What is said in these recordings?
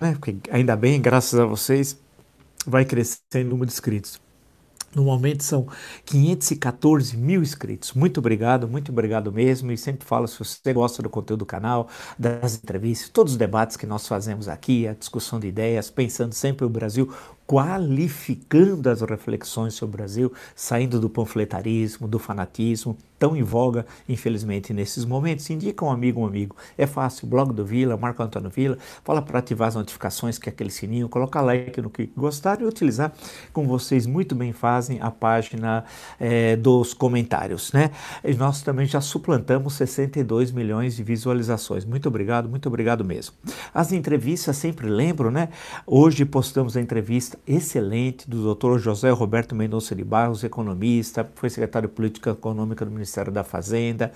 né? Porque ainda bem, graças a vocês, vai crescendo o número de inscritos. No momento são 514 mil inscritos. Muito obrigado, muito obrigado mesmo. E sempre falo se você gosta do conteúdo do canal, das entrevistas, todos os debates que nós fazemos aqui, a discussão de ideias, pensando sempre o Brasil qualificando as reflexões sobre o Brasil, saindo do panfletarismo, do fanatismo, tão em voga, infelizmente, nesses momentos. Indica um amigo, um amigo. É fácil, blog do Vila, Marco Antônio Vila, fala para ativar as notificações, que é aquele sininho, colocar like no que gostar e utilizar, como vocês muito bem fazem, a página é, dos comentários. Né? E nós também já suplantamos 62 milhões de visualizações. Muito obrigado, muito obrigado mesmo. As entrevistas, sempre lembro, né? Hoje postamos a entrevista excelente do Dr. José Roberto Mendonça de Barros, economista, foi secretário de Política Econômica do Ministério da Fazenda.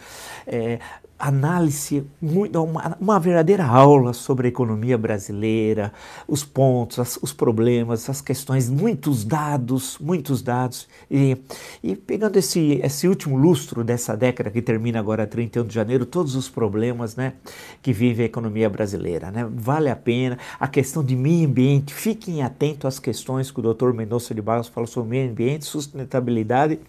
É, análise, uma, uma, verdadeira aula sobre a economia brasileira, os pontos, as, os problemas, as questões, muitos dados, muitos dados. E, e pegando esse, esse último lustro dessa década que termina agora 31 de janeiro, todos os problemas né, que vive a economia brasileira. Né? Vale a pena. A questão de meio ambiente, fiquem atentos às questões que o doutor Mendonça de Barros falou sobre meio ambiente, sustentabilidade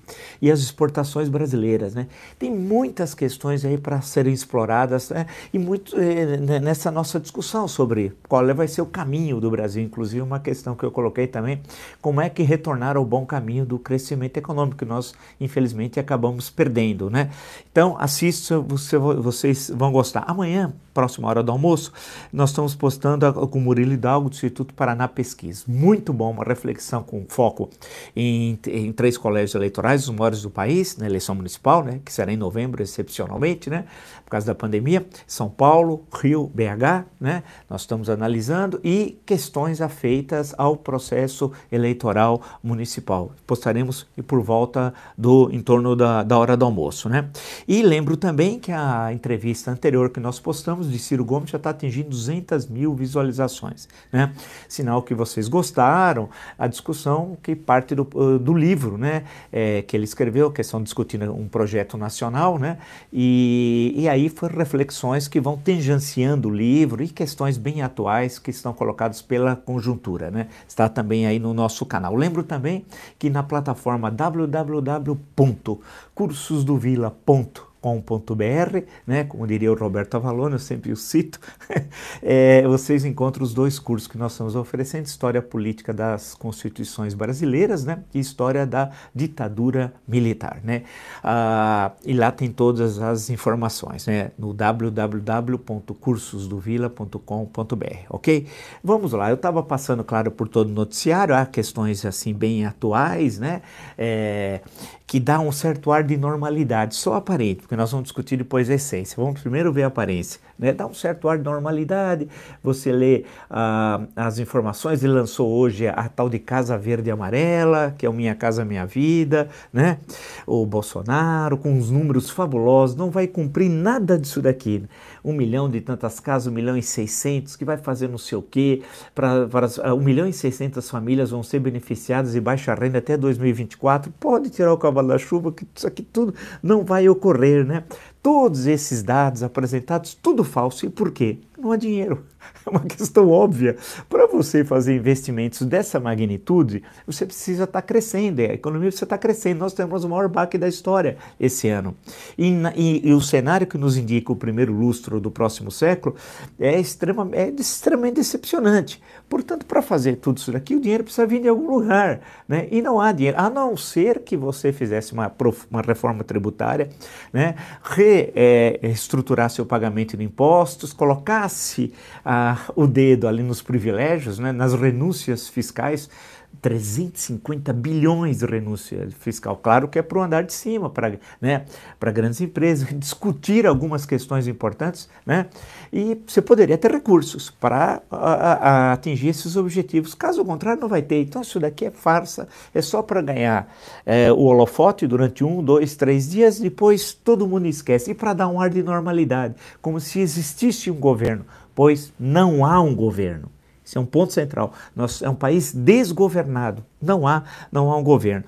e as exportações brasileiras. Né? Tem muitas questões aí para exploradas né? e muito eh, nessa nossa discussão sobre qual vai ser o caminho do Brasil, inclusive uma questão que eu coloquei também, como é que retornar ao bom caminho do crescimento econômico que nós infelizmente acabamos perdendo, né? Então assista, você, vocês vão gostar. Amanhã, próxima hora do almoço, nós estamos postando com o Murilo Hidalgo do Instituto Paraná Pesquisa. Muito bom, uma reflexão com foco em, em três colégios eleitorais, os maiores do país, na eleição municipal, né? Que será em novembro, excepcionalmente, né? Por causa da pandemia, São Paulo, Rio, BH, né? Nós estamos analisando e questões afeitas ao processo eleitoral municipal. Postaremos por volta do em torno da, da hora do almoço, né? E lembro também que a entrevista anterior que nós postamos de Ciro Gomes já está atingindo 200 mil visualizações, né? Sinal que vocês gostaram, a discussão que parte do, do livro, né? É, que ele escreveu, que estão discutindo um projeto nacional, né? E, e aí foram reflexões que vão tangenciando o livro e questões bem atuais que estão colocadas pela conjuntura. Né? Está também aí no nosso canal. Lembro também que na plataforma www.cursosdovila.com né? Como diria o Roberto Avalone, eu sempre o cito. é, vocês encontram os dois cursos que nós estamos oferecendo: História Política das Constituições Brasileiras, né? E História da Ditadura Militar, né? Ah, e lá tem todas as informações, né? No www.cursosdovila.com.br, ok? Vamos lá. Eu estava passando, claro, por todo o noticiário, há questões assim bem atuais, né? É, que dá um certo ar de normalidade, só aparente, porque nós vamos discutir depois a essência. Vamos primeiro ver a aparência. Né? Dá um certo ar de normalidade, você lê ah, as informações, ele lançou hoje a, tal de Casa Verde e Amarela, que é o Minha Casa Minha Vida, né? o Bolsonaro, com uns números fabulosos, não vai cumprir nada disso daqui. Um milhão de tantas casas, um milhão e seiscentos, que vai fazer não sei o quê, para um milhão e seiscentas famílias vão ser beneficiadas de baixa renda até 2024, pode tirar o da chuva, que isso aqui tudo não vai ocorrer, né? Todos esses dados apresentados, tudo falso. E por quê? Não há dinheiro. É uma questão óbvia. Para você fazer investimentos dessa magnitude, você precisa estar crescendo, a economia precisa estar crescendo. Nós temos o maior baque da história esse ano. E, e, e, o cenário que nos indica o primeiro lustro do próximo século é, extrema, é extremamente decepcionante. Portanto, para fazer tudo isso daqui, o dinheiro precisa vir de algum lugar. Né? E não há dinheiro, a não ser que você fizesse uma, uma reforma tributária, né? reestruturasse é, o pagamento de impostos, colocasse ah, o dedo ali nos privilégios, né? nas renúncias fiscais, 350 bilhões de renúncia fiscal. Claro que é para o andar de cima, para né, grandes empresas, discutir algumas questões importantes, né? E você poderia ter recursos para atingir esses objetivos. Caso contrário, não vai ter. Então, isso daqui é farsa, é só para ganhar é, o holofote durante um, dois, três dias, depois todo mundo esquece. E para dar um ar de normalidade, como se existisse um governo, pois não há um governo. Isso é um ponto central. Nós, é um país desgovernado. Não há, não há um governo.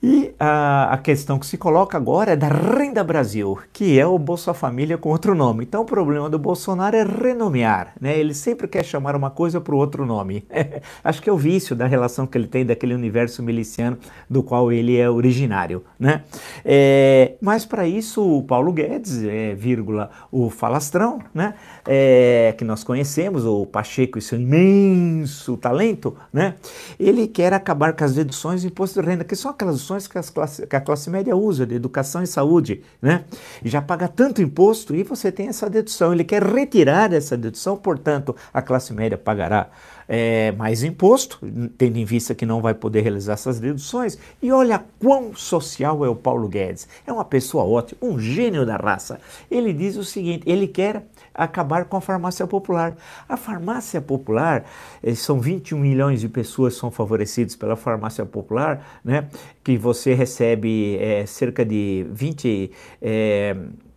E a, a, questão que se coloca agora é da Renda Brasil, que é o Bolsa Família com outro nome. Então o problema do Bolsonaro é renomear, né? Ele sempre quer chamar uma coisa para o outro nome. Acho que é o vício da relação que ele tem daquele universo miliciano do qual ele é originário, né? É, mas para isso o Paulo Guedes, é, vírgula, o falastrão, né? É, que nós conhecemos, o Pacheco e seu imenso talento, né? Ele quer acabar com as deduções do imposto de renda, que são aquelas que, classe, que, a classe média usa, de educação e saúde, né? Já paga tanto imposto e você tem essa dedução. Ele quer retirar essa dedução, portanto, a classe média pagará é, mais imposto, tendo em vista que não vai poder realizar essas deduções. E olha quão social é o Paulo Guedes. É uma pessoa ótima, um gênio da raça. Ele diz o seguinte: ele quer acabar com a farmácia popular. A farmácia popular, eh, são 21 milhões de pessoas que são favorecidas pela farmácia popular, né, que você recebe é, cerca de 20 é,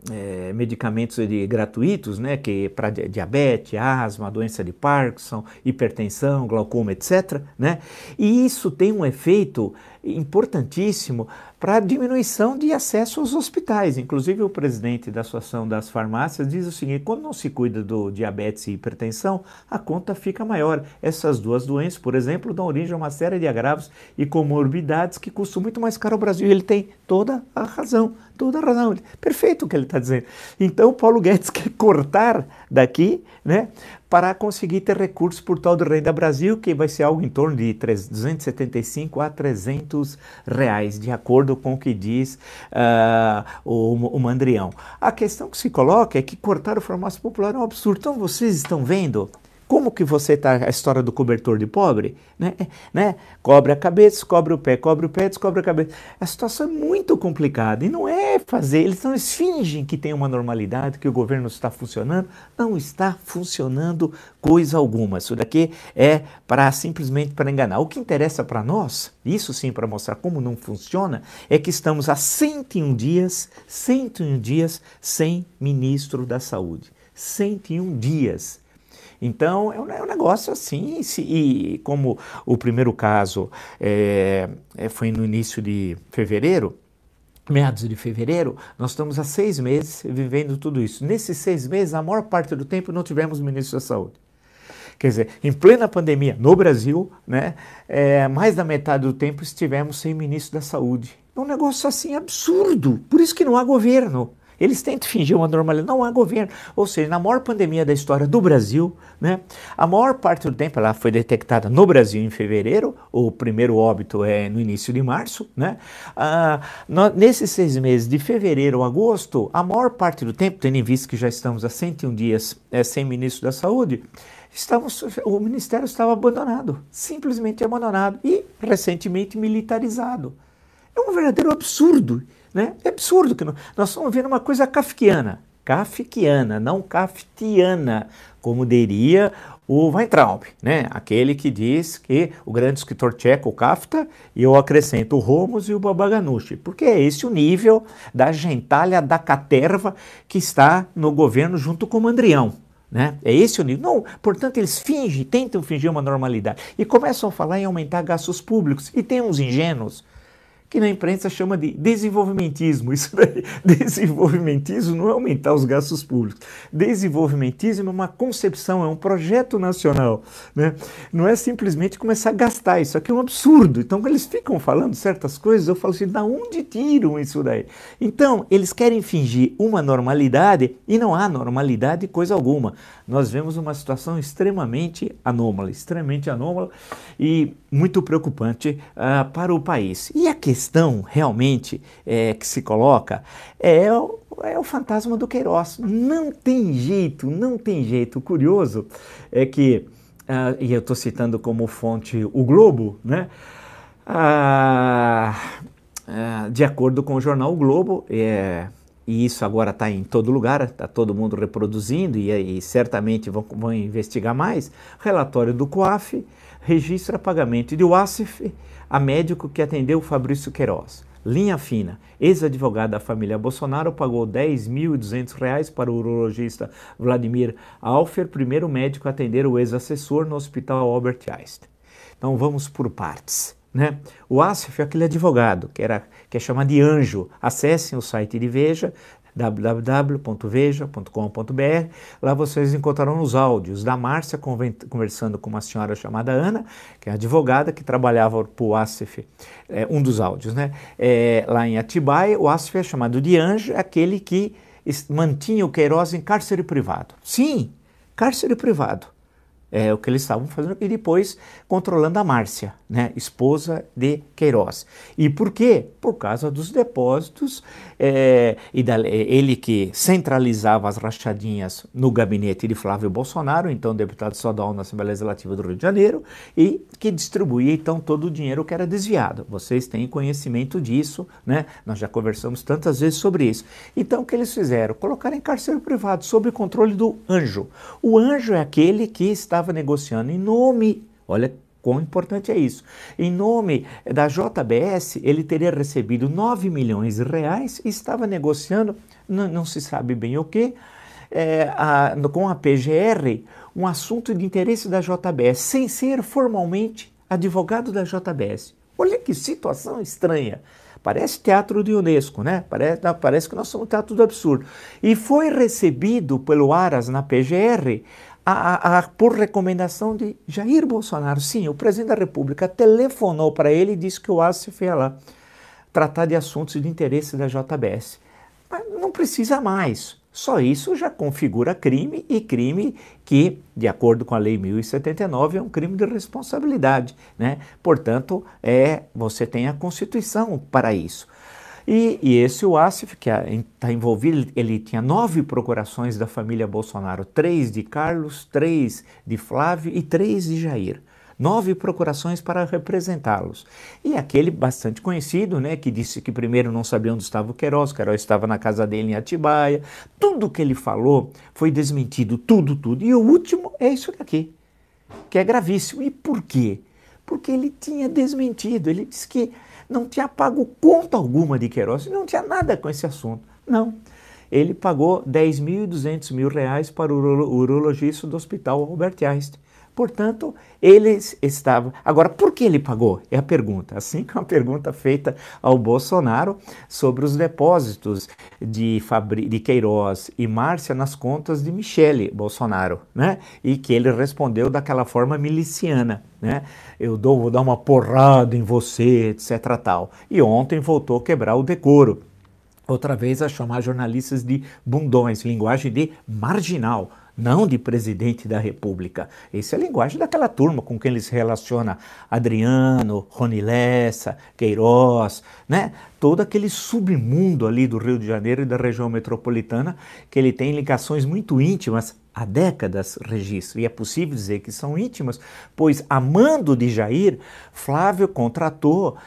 é, medicamentos de, gratuitos, né, que para diabetes, asma, doença de Parkinson, hipertensão, glaucoma, etc. Né? E isso tem um efeito importantíssimo para a diminuição de acesso aos hospitais. Inclusive, o presidente da Associação das Farmácias diz o seguinte: quando não se cuida do diabetes e hipertensão, a conta fica maior. Essas duas doenças, por exemplo, dão origem a uma série de agravos e comorbidades que custam muito mais caro ao Brasil. Ele tem toda a razão, toda a razão. Perfeito o que ele está dizendo. Então, Paulo Guedes quer cortar daqui, né, para conseguir ter recursos por tal do Renda Brasil, que vai ser algo em torno de 275 a 300 reais, de acordo com o que diz uh, o, o Mandrião. A questão que se coloca é que cortar o farmácia popular é um absurdo. Então vocês estão vendo como que você está, a história do cobertor de pobre, né? É, né? Cobre a cabeça, cobre o pé, cobre o pé, descobre a cabeça. A situação é muito complicada e não é fazer, eles não eles fingem que tem uma normalidade, que o governo está funcionando, não está funcionando coisa alguma. Isso daqui é para simplesmente para enganar. O que interessa para nós, isso sim para mostrar como não funciona, é que estamos há 101 dias, 101 dias sem ministro da Saúde. 101 dias então, é um, é um negócio assim, se, e como o primeiro caso é, foi no início de fevereiro, meados de fevereiro, nós estamos há seis meses vivendo tudo isso. Nesses seis meses, a maior parte do tempo não tivemos ministro da Saúde. Quer dizer, em plena pandemia no Brasil, né, é, mais da metade do tempo estivemos sem ministro da Saúde. É um negócio assim absurdo. Por isso que não há governo. Eles tentam fingir uma normalidade. Não há governo. Ou seja, na maior pandemia da história do Brasil, né, a maior parte do tempo ela foi detectada no Brasil em fevereiro, o primeiro óbito é no início de março. Né? Ah, no, nesses seis meses, de fevereiro a agosto, a maior parte do tempo, tendo em vista que já estamos há 101 dias é, sem ministro da Saúde, o ministério estava abandonado, simplesmente abandonado e recentemente militarizado. É um verdadeiro absurdo. Né? É absurdo que nós estamos vendo uma coisa kafkiana. Kafkiana, não kaftiana, como diria o Weintraub, né? aquele que diz que o grande escritor tcheco Kafta, e eu acrescento o Romos e o Babaganushi, porque é esse o nível da gentalha da caterva que está no governo junto com o Mandrião. Né? É esse o nível. Não, portanto, eles fingem, tentam fingir uma normalidade e começam a falar em aumentar gastos públicos. E tem uns ingênuos que na imprensa chama de desenvolvimentismo. Isso daí, desenvolvimentismo não é aumentar os gastos públicos. Desenvolvimentismo é uma concepção, é um projeto nacional. Né? Não é simplesmente começar a gastar. Isso aqui é um absurdo. Então, quando eles ficam falando certas coisas, eu falo assim, da onde tiram isso daí? Então, eles querem fingir uma normalidade e não há normalidade coisa alguma. Nós vemos uma situação extremamente anômala, extremamente anômala e muito preocupante uh, para o país. E a questão questão realmente é, que se coloca é o, é o fantasma do Queiroz. Não tem jeito, não tem jeito. O curioso é que, uh, e eu estou citando como fonte o Globo, né? Uh, uh, de acordo com o jornal o Globo, é, e isso agora está em todo lugar, está todo mundo reproduzindo e, e certamente vão, vão, investigar mais. Relatório do COAF registra pagamento de UASF a médico que atendeu Fabrício Queiroz. Linha fina, ex-advogado da família Bolsonaro, pagou R$ 10.200 para o urologista Vladimir Alfer, primeiro médico a atender o ex-assessor no hospital Albert Einstein. Então vamos por partes. Né? O Asif é aquele advogado que, era, que é chamado de anjo. Acessem o site de Veja, www.veja.com.br. Lá vocês encontrarão os áudios da Márcia conversando com uma senhora chamada Ana, que é advogada que trabalhava para o Asif, é, um dos áudios, né? É, lá em Atibaia, o Asif é chamado de anjo, é aquele que mantinha o Queiroz em cárcere privado. Sim, cárcere privado é, o que eles estavam fazendo, e depois controlando a Márcia, né, esposa de Queiroz. E por quê? Por causa dos depósitos, é, e da, ele que centralizava as rachadinhas no gabinete de Flávio Bolsonaro, então deputado estadual na Assembleia Legislativa do Rio de Janeiro, e que distribuía então todo o dinheiro que era desviado. Vocês têm conhecimento disso, né? Nós já conversamos tantas vezes sobre isso. Então o que eles fizeram? Colocaram em cárcere privado, sob controle do anjo. O anjo é aquele que estava negociando em nome, olha quão importante é isso, em nome da JBS, ele teria recebido 9 milhões de reais e estava negociando, não, não se sabe bem o que, é, a, com a PGR, um assunto de interesse da JBS, sem ser formalmente advogado da JBS. Olha que situação estranha. Parece teatro de Unesco, né? Parece, parece que nós somos teatro do absurdo. E foi recebido pelo Aras na PGR a, a, por recomendação de Jair Bolsonaro. Sim, o presidente da República telefonou para ele e disse que o ASF ia lá tratar de assuntos de interesse da JBS. Mas não precisa mais. Só isso já configura crime e crime que, de acordo com a Lei 1079, é um crime de responsabilidade. Né? Portanto, é, você tem a Constituição para isso. E, e esse o Asif, que está envolvido, ele tinha nove procurações da família Bolsonaro, três de Carlos, três de Flávio e três de Jair. Nove procurações para representá-los. E aquele bastante conhecido, né, que disse que primeiro não sabia onde estava o Queiroz, o Queiroz estava na casa dele em Atibaia. Tudo que ele falou foi desmentido, tudo, tudo. E o último é isso aqui, que é gravíssimo. E por quê? Porque ele tinha desmentido, ele disse que não tinha pago conta alguma de Queiroz, não tinha nada com esse assunto. Não. Ele pagou 10.200 mil reais para o urologista do Hospital Albert Einstein. Portanto, eles estavam. Agora, por que ele pagou? É a pergunta. Assim que uma pergunta feita ao Bolsonaro sobre os depósitos de, Fabri... de Queiroz e Márcia nas contas de Michele Bolsonaro, né? E que ele respondeu daquela forma miliciana, né? Eu dou, vou dar uma porrada em você, etc. tal. E ontem voltou a quebrar o decoro outra vez a chamar jornalistas de bundões, linguagem de marginal não de presidente da República. Essa é a linguagem daquela turma com quem ele se relaciona. Adriano, Rony Lessa, Queiroz, né? todo aquele submundo ali do Rio de Janeiro e da região metropolitana, que ele tem ligações muito íntimas há décadas, registro. E é possível dizer que são íntimas, pois, amando de Jair, Flávio contratou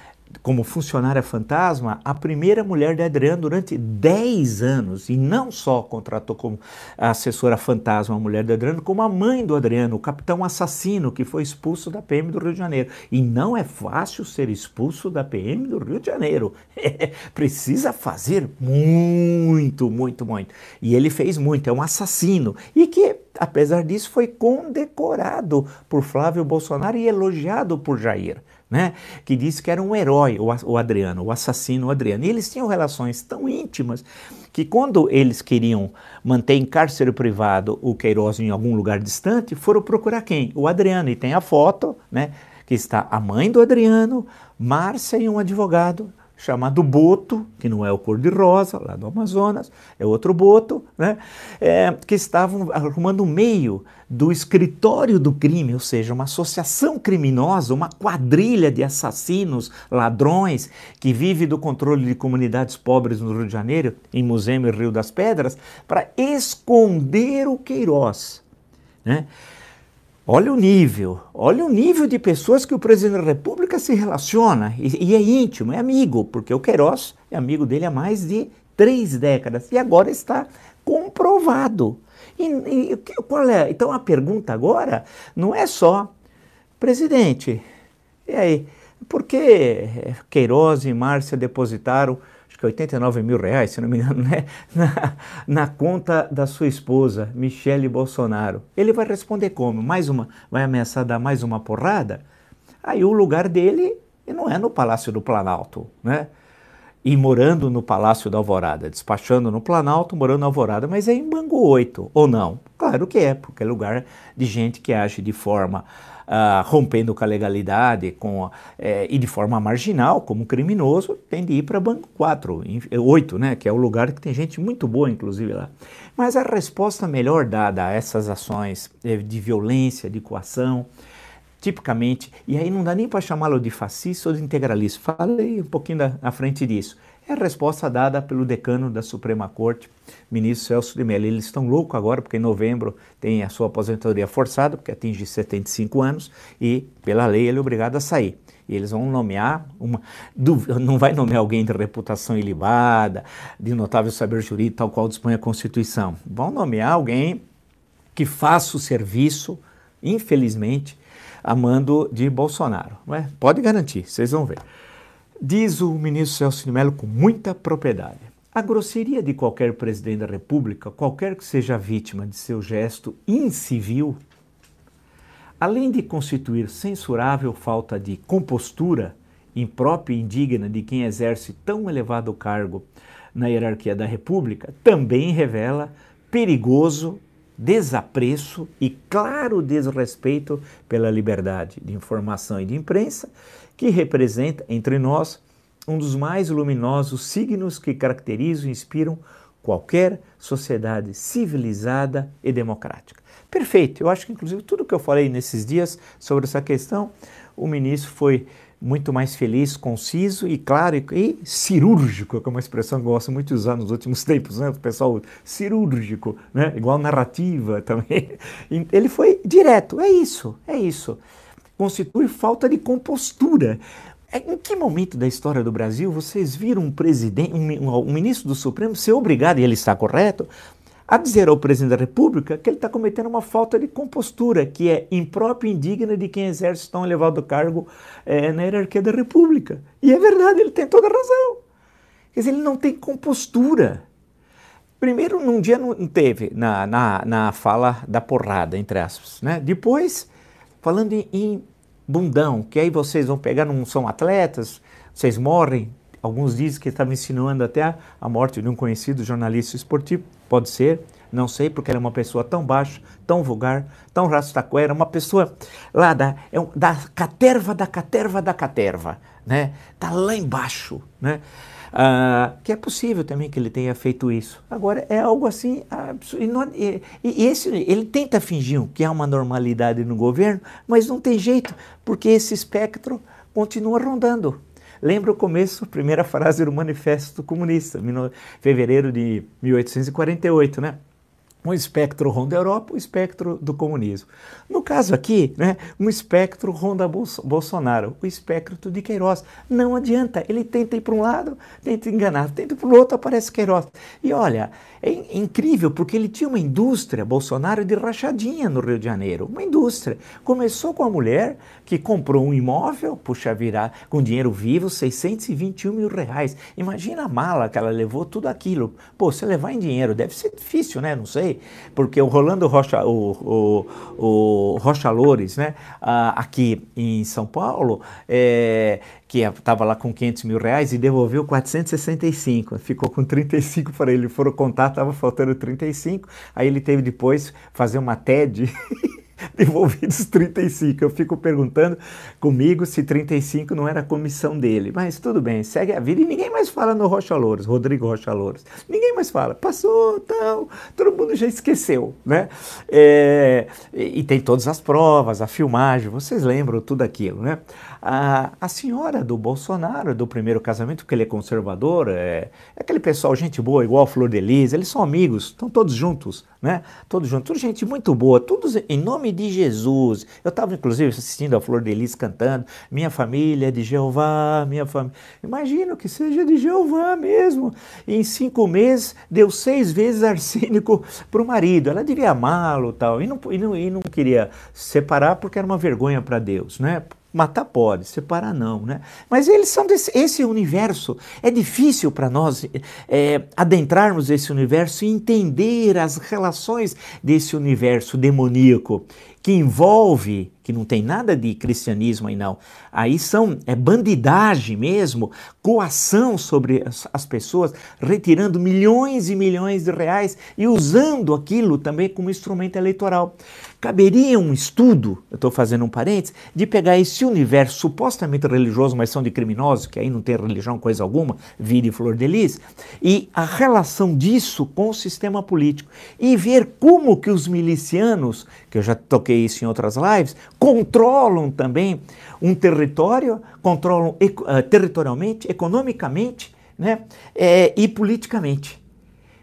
como funcionária fantasma a primeira mulher de Adriano durante 10 anos. E não só contratou como assessora fantasma a mulher de Adriano, como a mãe do Adriano, o capitão assassino que foi expulso da PM do Rio de Janeiro. E não é fácil ser expulso da PM do Rio de Janeiro. precisa fazer muito, muito, muito. E ele fez muito, é um assassino. E que apesar disso, foi condecorado por Flávio Bolsonaro e elogiado por Jair né? Que disse que era um herói, o Adriano, o assassino Adriano. E eles tinham relações tão íntimas que quando eles queriam manter em cárcere privado o Queiroz em algum lugar distante, foram procurar quem? O Adriano. E tem a foto, né? Que está a mãe do Adriano, Márcia e um advogado chamado Boto, que não é o cor-de-rosa, lá do Amazonas, é outro Boto, né? É, que estavam arrumando o meio do escritório do crime, ou seja, uma associação criminosa, uma quadrilha de assassinos, ladrões, que vive do controle de comunidades pobres no Rio de Janeiro, em Museu e Rio das Pedras, para esconder o Queiroz. Né? Olha o nível, olha o nível de pessoas que o presidente da República se relaciona e, e, é íntimo, é amigo, porque o Queiroz é amigo dele há mais de três décadas e agora está comprovado. E, e qual é? Então a pergunta agora não é só, presidente, e aí, por que Queiroz e Márcia depositaram que 89 mil reais, se não me engano, né? na, na conta da sua esposa, Michele Bolsonaro. Ele vai responder como? Mais uma, vai ameaçar dar mais uma porrada? Aí o lugar dele não é no Palácio do Planalto, né? E morando no Palácio da Alvorada, despachando no Planalto, morando na Alvorada, mas é em Bangu 8, ou não? Claro que é, porque é lugar de gente que age de forma uh, rompendo com a legalidade com, é, e de forma marginal, como criminoso, tem de ir para Banco 4, 8, né, que é o lugar que tem gente muito boa, inclusive, lá. Mas a resposta melhor dada a essas ações é, de violência, de coação, tipicamente, e aí não dá nem para chamá-lo de fascista ou de integralista, falei um pouquinho da, na frente disso. É a resposta dada pelo decano da Suprema Corte, ministro Celso de Mello. Eles estão loucos agora, porque em novembro tem a sua aposentadoria forçada, porque atinge 75 anos, e pela lei ele é obrigado a sair. E eles vão nomear, uma, não vai nomear alguém de reputação ilibada, de notável saber jurídico, tal qual dispõe a Constituição. Vão nomear alguém que faça o serviço, infelizmente, a mando de Bolsonaro. É? Pode garantir, vocês vão ver. Diz o ministro Celso de Mello com muita propriedade. A grosseria de qualquer presidente da República, qualquer que seja vítima de seu gesto incivil, além de constituir censurável falta de compostura imprópria e indigna de quem exerce tão elevado cargo na hierarquia da República, também revela perigoso desapreço e claro desrespeito pela liberdade de informação e de imprensa que representa entre nós um dos mais luminosos signos que caracterizam e inspiram qualquer sociedade civilizada e democrática. Perfeito, eu acho que inclusive tudo que eu falei nesses dias sobre essa questão, o ministro foi muito mais feliz, conciso e claro e, cirúrgico, que é uma expressão que eu gosto muito de usar nos últimos tempos, né? O pessoal cirúrgico, né? Igual narrativa também. Ele foi direto, é isso, é isso constitui falta de compostura. É, em que momento da história do Brasil vocês viram um presidente, um, um, ministro do Supremo ser obrigado, e ele está correto, a dizer ao presidente da República que ele está cometendo uma falta de compostura, que é imprópria e indigna de quem exerce tão elevado cargo é, na hierarquia da República. E é verdade, ele tem toda a razão. Quer dizer, ele não tem compostura. Primeiro, num dia não teve, na, na, na fala da porrada, entre aspas. Né? Depois, falando em, em bundão, que aí vocês vão pegar, não são atletas, vocês morrem. Alguns dizem que estava insinuando até a, a morte de um conhecido jornalista esportivo. Pode ser, não sei, porque ela é uma pessoa tão baixa, tão vulgar, tão rastaquera, uma pessoa lá da, é um, da caterva da caterva da caterva, né? Tá lá embaixo, né? Uh, que é possível também que ele tenha feito isso. Agora, é algo assim absurdo. E, e, esse, ele tenta fingir que há uma normalidade no governo, mas não tem jeito, porque esse espectro continua rondando. Lembra o começo, a primeira frase do Manifesto Comunista, fevereiro de 1848, né? Um espectro ronda Europa, um espectro do comunismo. No caso aqui, né, um espectro ronda Bolsonaro, o espectro de Queiroz. Não adianta, ele tenta ir para um lado, tenta enganar, tenta para o outro, aparece Queiroz. E olha, é incrível porque ele tinha uma indústria, Bolsonaro, de rachadinha no Rio de Janeiro. Uma indústria. Começou com a mulher que comprou um imóvel, puxa virar, com dinheiro vivo, 621 mil reais. Imagina a mala que ela levou, tudo aquilo. Pô, você levar em dinheiro deve ser difícil, né? Não sei. Porque o Rolando Rocha, o, o, o Rocha Loures, né? Aqui em São Paulo, é, que estava lá com 500 mil reais e devolveu 465, ficou com 35 para ele, foram contar, estava faltando 35, aí ele teve depois fazer uma TED devolvidos 35. Eu fico perguntando comigo se 35 não era a comissão dele. Mas tudo bem, segue a vida e ninguém mais fala no Rocha Louros, Rodrigo Rocha Louros. Ninguém mais fala. Passou, tal, todo mundo já esqueceu, né? É, e, tem todas as provas, a filmagem, vocês lembram tudo aquilo, né? A, a senhora do Bolsonaro, do primeiro casamento, porque ele é conservador, é, é aquele pessoal, gente boa, igual a Flor de Lis, eles são amigos, estão todos juntos, né? Todos juntos, tudo gente muito boa, todos em nome de Jesus. Eu estava, inclusive, assistindo a Flor de Lis cantando, minha família é de Jeová, minha família. Imagino que seja de Jeová mesmo. E em cinco meses, deu seis vezes arsênico para o marido. Ela devia amá-lo tal, e não, e, não, e não queria separar porque era uma vergonha para Deus, né? Matar pode, separar não, né? Mas eles são desse esse universo. É difícil para nós é, adentrarmos esse universo e entender as relações desse universo demoníaco. que envolve, que não tem nada de cristianismo aí não, aí são, é bandidagem mesmo, coação sobre as, as pessoas, retirando milhões e milhões de reais e usando aquilo também como instrumento eleitoral. Caberia um estudo, eu estou fazendo um parênteses, de pegar esse universo supostamente religioso, mas são de criminosos, que aí não tem religião coisa alguma, vire flor de lis, e a relação disso com o sistema político. E ver como que os milicianos, que eu já toquei isso em outras lives, controlam também um território, controlam uh, territorialmente, economicamente né, é, e politicamente.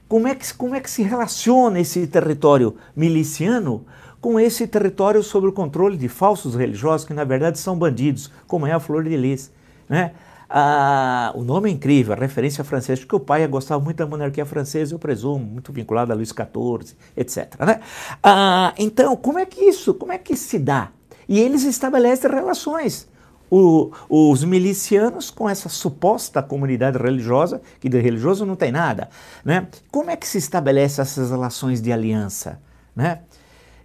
Como é, que, como é que se relaciona esse território miliciano com esse território sob o controle de falsos religiosos que na verdade são bandidos, como é a Flor de Lis. Né? Ah, o nome é incrível, a referência francesa, porque o pai gostava muito da monarquia francesa, eu presumo, muito vinculado a Luís XIV, etc. Né? Ah, então, como é que isso, como é que se dá? E eles estabelecem relações. O, os milicianos com essa suposta comunidade religiosa, que de religioso não tem nada. Né? Como é que se estabelece essas relações de aliança? Né?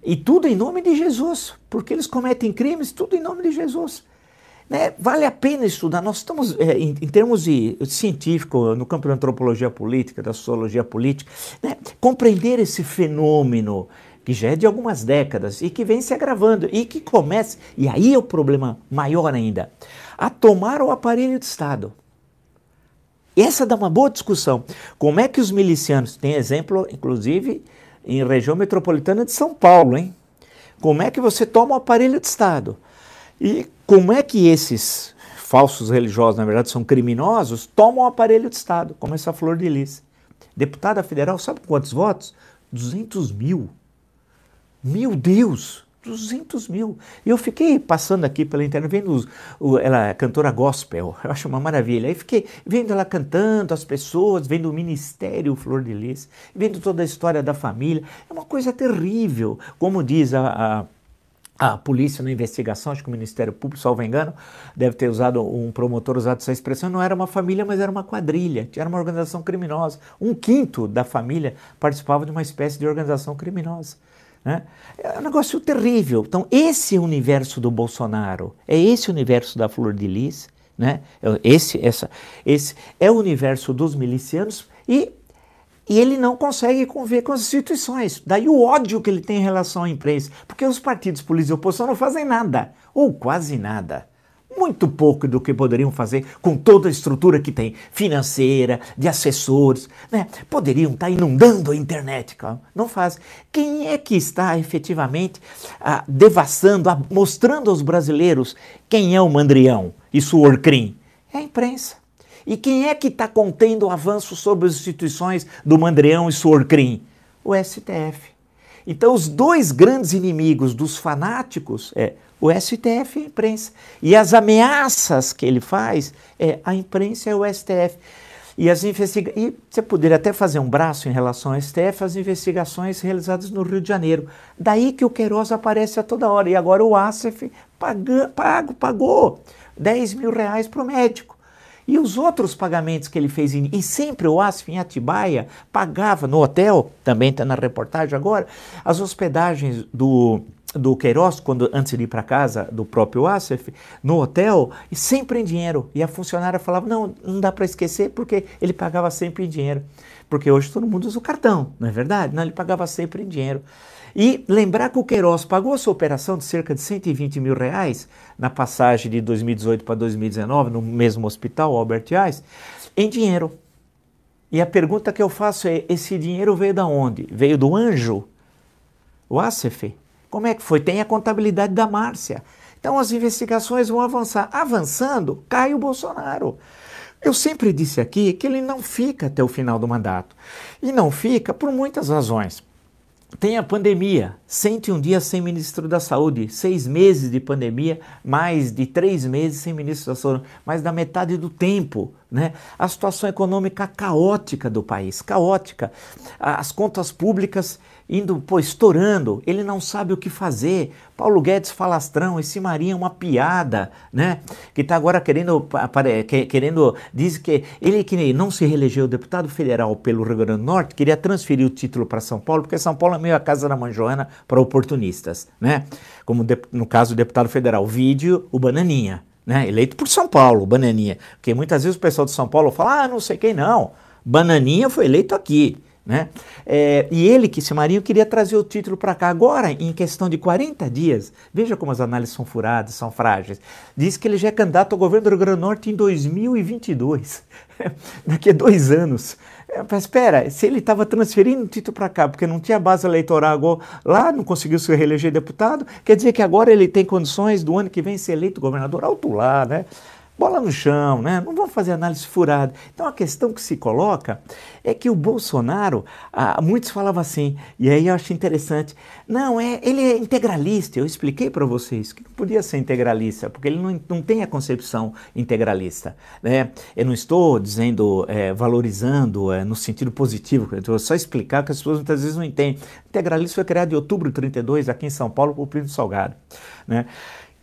E tudo em nome de Jesus, porque eles cometem crimes, tudo em nome de Jesus. Né? Vale a pena estudar. Nós estamos, é, em, em, termos de, científico, no campo da antropologia política, da sociologia política, né? compreender esse fenômeno que já é de algumas décadas e que vem se agravando e que começa, e aí é o problema maior ainda, a tomar o aparelho de Estado. Essa dá uma boa discussão. Como é que os milicianos, tem exemplo, inclusive, em região metropolitana de São Paulo, hein? Como é que você toma o aparelho de Estado? E como é que esses falsos religiosos, na verdade, são criminosos, tomam o aparelho de Estado, como essa Flor de Lis. Deputada federal, sabe quantos votos? 200 mil. Meu Deus! 200 mil. Eu fiquei passando aqui pela internet, vendo os, o, ela é cantora gospel, eu acho uma maravilha. Aí fiquei vendo ela cantando, as pessoas, vendo o ministério Flor de Lis, vendo toda a história da família. É uma coisa terrível. Como diz a, a a polícia na investigação, acho que o Ministério Público, salvo engano, deve ter usado, um promotor usado essa expressão, não era uma família, mas era uma quadrilha, era uma organização criminosa. Um quinto da família participava de uma espécie de organização criminosa. Né? É um negócio terrível. Então, esse é o universo do Bolsonaro, é esse o universo da Flor de Lis, né? É esse, essa, esse é o universo dos milicianos e, e ele não consegue conviver com as instituições. Daí o ódio que ele tem em relação à imprensa, porque os partidos políticos de oposição não fazem nada, ou quase nada muito pouco do que poderiam fazer com toda a estrutura que tem, financeira, de assessores, né? Poderiam estar inundando a internet, calma. não faz. Quem é que está efetivamente ah, devassando, ah, mostrando aos brasileiros quem é o mandrião e sua orcrim? É a imprensa. E quem é que está contendo o avanço sobre as instituições do mandrião e sua orcrim? O STF. Então, os dois grandes inimigos dos fanáticos é o STF e a imprensa. E as ameaças que ele faz é a imprensa e o STF. E, as investiga e você poderia até fazer um braço em relação ao STF, as investigações realizadas no Rio de Janeiro. Daí que o Queiroz aparece a toda hora. E agora o ASEF pago, pagou 10 mil reais para o médico. E os outros pagamentos que ele fez, em, e sempre o ASF em Atibaia pagava no hotel, também está na reportagem agora, as hospedagens do do Queiroz, quando, antes de ir para casa do próprio Asif, no hotel, e sempre em dinheiro. E a funcionária falava: não, não dá para esquecer, porque ele pagava sempre em dinheiro. Porque hoje todo mundo usa o cartão, não é verdade? Não, ele pagava sempre em dinheiro. E lembrar que o Queiroz pagou essa operação de cerca de 120 mil reais na passagem de 2018 para 2019, no mesmo hospital, Albert Einstein, em dinheiro. E a pergunta que eu faço é: esse dinheiro veio da onde? Veio do anjo? O Asif? Como é que foi? Tem a contabilidade da Márcia. Então as investigações vão avançar. Avançando, cai o Bolsonaro. Eu sempre disse aqui que ele não fica até o final do mandato. E não fica por muitas razões. Tem a pandemia, 101 dias sem ministro da Saúde, seis meses de pandemia, mais de três meses sem ministro da Saúde, mais da metade do tempo. Né? A situação econômica caótica do país, caótica. As contas públicas indo, pô, estourando, ele não sabe o que fazer. Paulo Guedes falastrão, esse Marinho é uma piada, né? Que está agora querendo, querendo, diz que ele que não se reelegeu deputado federal pelo Rio Grande do Norte, queria transferir o título para São Paulo, porque São Paulo é meio a casa da Manjoana para oportunistas, né? Como no caso do deputado federal, vídeo, o Bananinha, né? Eleito por São Paulo, o Bananinha. Porque muitas vezes o pessoal de São Paulo fala, ah, não sei quem não, Bananinha foi eleito aqui. Né? É, e ele, que Marinho, queria trazer o título para cá. Agora, em questão de 40 dias, veja como as análises são furadas, são frágeis. Diz que ele já é candidato ao governo do Rio Grande do Norte em 2022, daqui a dois anos. É, mas espera, se ele estava transferindo o título para cá, porque não tinha base eleitoral lá, não conseguiu se reeleger deputado, quer dizer que agora ele tem condições do ano que vem ser eleito governador alto lá, né? Bola no chão, né? não vamos fazer análise furada. Então a questão que se coloca é que o Bolsonaro, ah, muitos falavam assim, e aí eu acho interessante, não, é, ele é integralista, eu expliquei para vocês que não podia ser integralista, porque ele não, não tem a concepção integralista. Né? Eu não estou dizendo, é, valorizando é, no sentido positivo, eu estou só explicar que as pessoas muitas vezes não entendem. integralista foi criado em outubro de 32 aqui em São Paulo por Plínio Salgado. Né?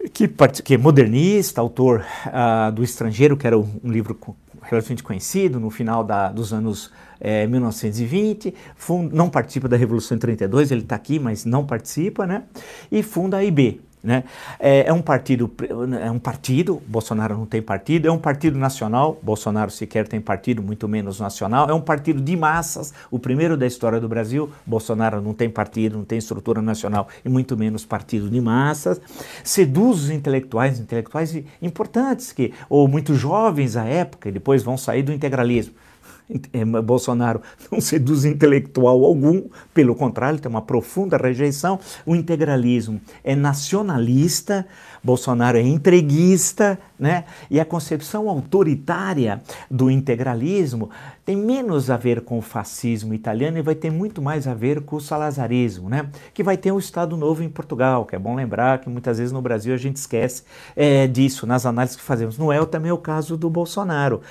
Que, que é modernista, autor uh, do Estrangeiro, que era um, livro relativamente conhecido no final da, dos anos é, 1920, fund, não participa da Revolução em 32, ele está aqui, mas não participa, né? E funda a IB, né? É, é, um partido, é um partido, Bolsonaro não tem partido, é um partido nacional, Bolsonaro sequer tem partido, muito menos nacional, é um partido de massas, o primeiro da história do Brasil, Bolsonaro não tem partido, não tem estrutura nacional e muito menos partido de massas, seduz os intelectuais, intelectuais importantes, que, ou muito jovens à época, e depois vão sair do integralismo. É, Bolsonaro não seduz intelectual algum, pelo contrário, tem uma profunda rejeição. O integralismo é nacionalista, Bolsonaro é entreguista, né? E a concepção autoritária do integralismo tem menos a ver com o fascismo italiano e vai ter muito mais a ver com o salazarismo, né? Que vai ter um Estado Novo em Portugal, que é bom lembrar que muitas vezes no Brasil a gente esquece é, disso nas análises que fazemos. Não é também o caso do Bolsonaro.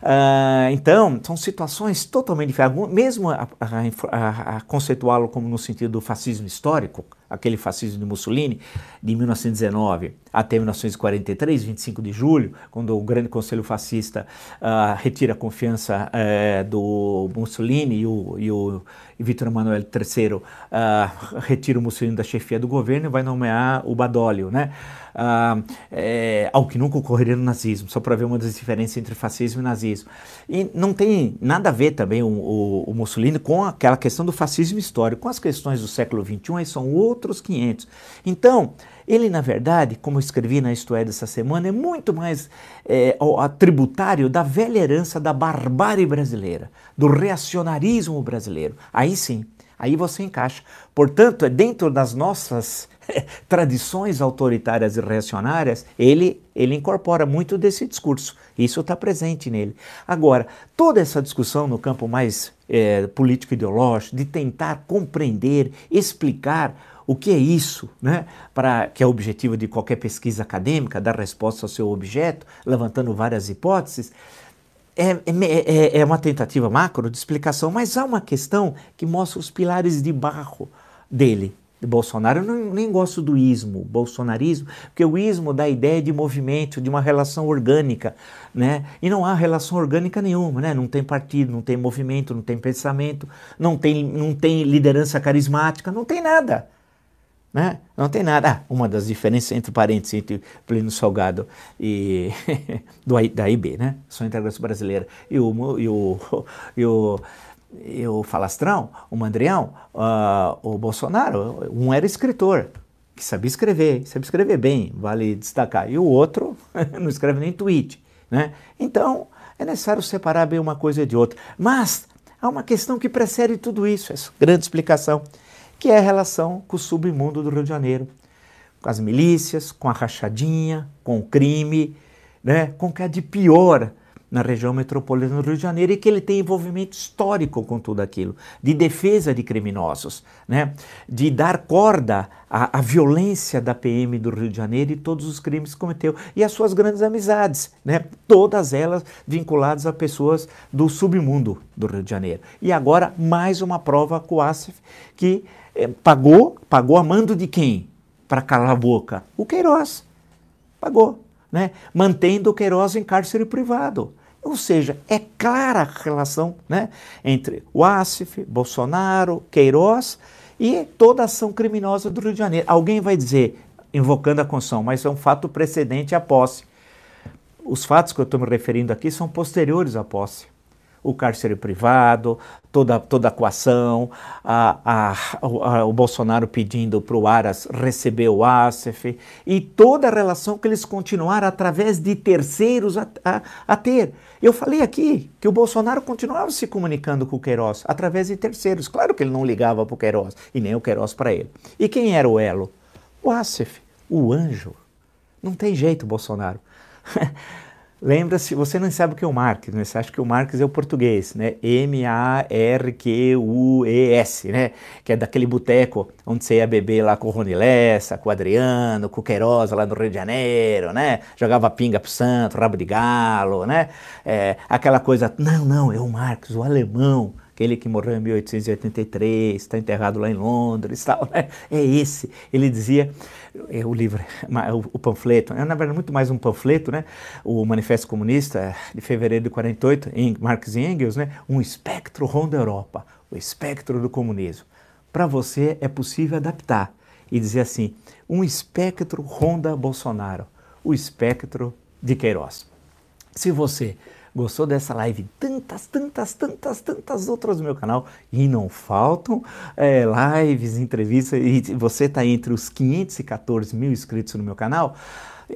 Uh, então, são situações totalmente diferentes. Mesmo a, a, a conceituá-lo como no sentido do fascismo histórico, aquele fascismo de Mussolini, de 1919 até 1943, 25 de julho, quando o grande conselho fascista uh, retira a confiança uh, do Mussolini e o, e o Vítor Emanuel III uh, retira o Mussolini da chefia do governo e vai nomear o Badoglio, né? Uh, é, ao que nunca ocorreria no nazismo, só para ver uma das diferenças entre fascismo e nazismo. E não tem nada a ver também o, o, o Mussolini com aquela questão do fascismo histórico, com as questões do século XXI, aí são outros 500. Então, ele, na verdade, como eu escrevi na Isto é dessa semana, é muito mais é, tributário da velha herança da barbárie brasileira, do reacionarismo brasileiro. Aí sim, aí você encaixa. Portanto, é dentro das nossas tradições autoritárias e reacionárias, ele, ele incorpora muito desse discurso. Isso está presente nele. Agora, toda essa discussão no campo mais é, político-ideológico, de tentar compreender, explicar o que é isso, né? Para que é o objetivo de qualquer pesquisa acadêmica, dar resposta ao seu objeto, levantando várias hipóteses. É, é, é, é uma tentativa macro de explicação, mas há uma questão que mostra os pilares de barro dele, de Bolsonaro. Eu não, nem gosto do ismo, bolsonarismo, porque o ismo dá a ideia de movimento, de uma relação orgânica, né? E não há relação orgânica nenhuma, né? Não tem partido, não tem movimento, não tem pensamento, não tem, não tem liderança carismática, não tem nada. Né? Não tem nada. Ah, uma das diferenças entre parênteses entre Plínio Salgado e do, da IB, né? Só Integração Brasileira, e o, e o, e o, e o Falastrão, o Mandrião, uh, o Bolsonaro, um era escritor, que sabia escrever, sabia escrever bem, vale destacar, e o outro não escreve nem tweet. Né? Então, é necessário separar bem uma coisa de outra. Mas há uma questão que precede tudo isso, essa grande explicação que é a relação com o submundo do Rio de Janeiro, com as milícias, com a rachadinha, com o crime, né, com o que há de pior na região metropolitana do Rio de Janeiro e que ele tem envolvimento histórico com tudo aquilo, de defesa de criminosos, né? de dar corda à, à, violência da PM do Rio de Janeiro e todos os crimes que cometeu, e as suas grandes amizades, né? todas elas vinculadas a pessoas do submundo do Rio de Janeiro. E agora mais uma prova com o Asif, que eh, pagou, pagou a mando de quem? Para calar a boca? O Queiroz. Pagou. Né? Mantendo o Queiroz em cárcere privado. Ou seja, é clara a relação né, entre o Asif, Bolsonaro, Queiroz e toda a ação criminosa do Rio de Janeiro. Alguém vai dizer, invocando a Constituição, mas é um fato precedente à posse. Os fatos que eu estou me referindo aqui são posteriores à posse o cárcere privado, toda, toda a coação, a, a, a, o Bolsonaro pedindo para o Aras receber o ASEF e toda a relação que eles continuaram através de terceiros a, ter. Eu falei aqui que o Bolsonaro continuava se comunicando com o Queiroz através de terceiros. Claro que ele não ligava para o Queiroz e nem o Queiroz para ele. E quem era o elo? O ASEF, o anjo. Não tem jeito, Bolsonaro. Lembra-se, você não sabe o que é o Marx, né? Você acha que o Marx é o português, né? M-A-R-Q-U-E-S, né? Que é daquele boteco onde você ia beber lá com o Rony Lessa, com o Adriano, com o Queiroz lá no Rio de Janeiro, né? Jogava pinga pro santo, rabo de galo, né? É, aquela coisa, não, não, é o Marx, o alemão, aquele que morreu em 1883, está enterrado lá em Londres, tal, né? É esse. Ele dizia, é, o livro, o, panfleto, é na verdade muito mais um panfleto, né? O Manifesto Comunista de fevereiro de 48, em Marx e Engels, né? Um espectro ronda Europa, o espectro do comunismo. Para você é possível adaptar e dizer assim, um espectro ronda Bolsonaro, o espectro de Queiroz. Se você Gostou dessa live? Tantas, tantas, tantas, tantas outras no meu canal. E não faltam é, lives, entrevistas. E você está entre os 514 mil inscritos no meu canal.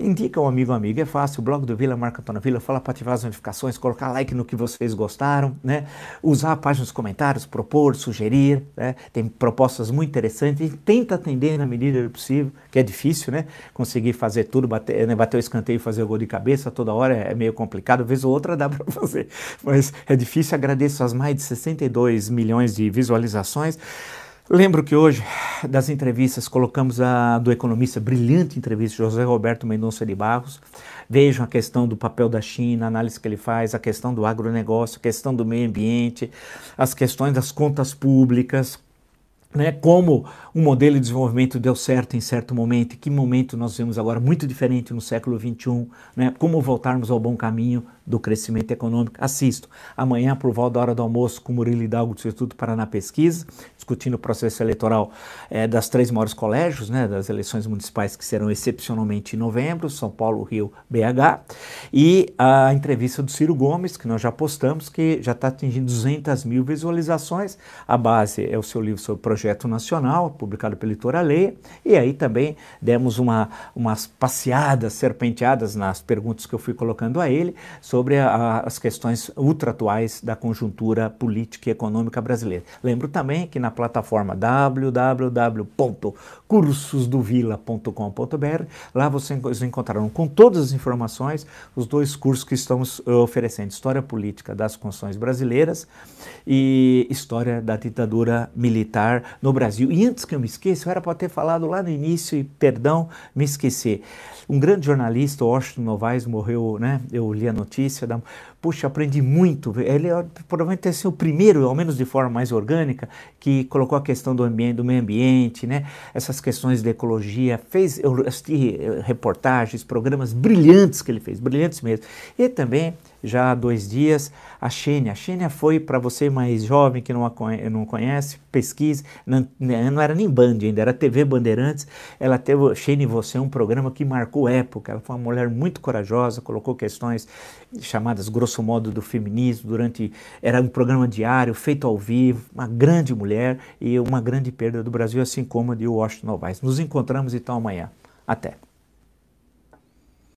Indica um amigo ou amiga, é fácil. O blog do Vila, Marca Antônio Vila, fala para ativar as notificações, colocar like no que vocês gostaram, né? Usar a página nos comentários, propor, sugerir, né? Tem propostas muito interessantes e tenta atender na medida do possível, que é difícil, né? Conseguir fazer tudo, bater, né? bater o escanteio e fazer o gol de cabeça toda hora é meio complicado, vez ou outra dá para fazer, mas é difícil. Agradeço as mais de 62 milhões de visualizações. Lembro que hoje, das entrevistas, colocamos a do economista, brilhante entrevista, José Roberto Mendonça de Barros. Vejam a questão do papel da China, a análise que ele faz, a questão do agronegócio, a questão do meio ambiente, as questões das contas públicas, né, como um modelo de desenvolvimento deu certo em certo momento, e que momento nós vemos agora muito diferente no século XXI, né, como voltarmos ao bom caminho do crescimento econômico. Assisto amanhã, por volta da hora do almoço, com Murilo Hidalgo do Instituto Paraná Pesquisa, discutindo o processo eleitoral é, das três maiores colégios, né, das eleições municipais que serão excepcionalmente em novembro, São Paulo, Rio, BH, e a entrevista do Ciro Gomes, que nós já postamos, que já está atingindo 200 mil visualizações. A base é o seu livro sobre o projeto nacional, publicado pela Editora Leia, e aí também demos uma, umas passeadas, serpenteadas nas perguntas que eu fui colocando a ele, sobre a, as questões ultra-atuais da conjuntura política e econômica brasileira. Lembro também que na plataforma www.cursosdovila.com.br, lá vocês encontrarão com todas as informações os dois cursos que estamos eh, oferecendo: História Política das Constituições Brasileiras e História da Ditadura Militar no Brasil. E antes que eu me esqueça, eu era para ter falado lá no início e, perdão, me esqueci. Um grande jornalista, Washington Novaes, morreu, né? Eu li a notícia. Da... Puxa, aprendi muito. Ele é, provavelmente ter sido o primeiro, ao menos de forma mais orgânica, que colocou a questão do ambiente, do meio ambiente, né? Essas questões de ecologia. Fez, eu assisti eh, reportagens, programas brilhantes que ele fez, brilhantes mesmo. E também já há dois dias, a Xênia. A Xênia foi, para você mais jovem que não, conhece, não conhece, pesquise, não, né, não, era nem Band ainda, era TV Bandeirantes. Ela teve, Xênia Você, um programa que marcou época. Ela foi uma mulher muito corajosa, colocou questões chamadas, grosso modo, do feminismo, durante, era um programa diário, feito ao vivo, uma grande mulher e uma grande perda do Brasil, assim como a de Washington Novaes. Nos encontramos então amanhã. Até.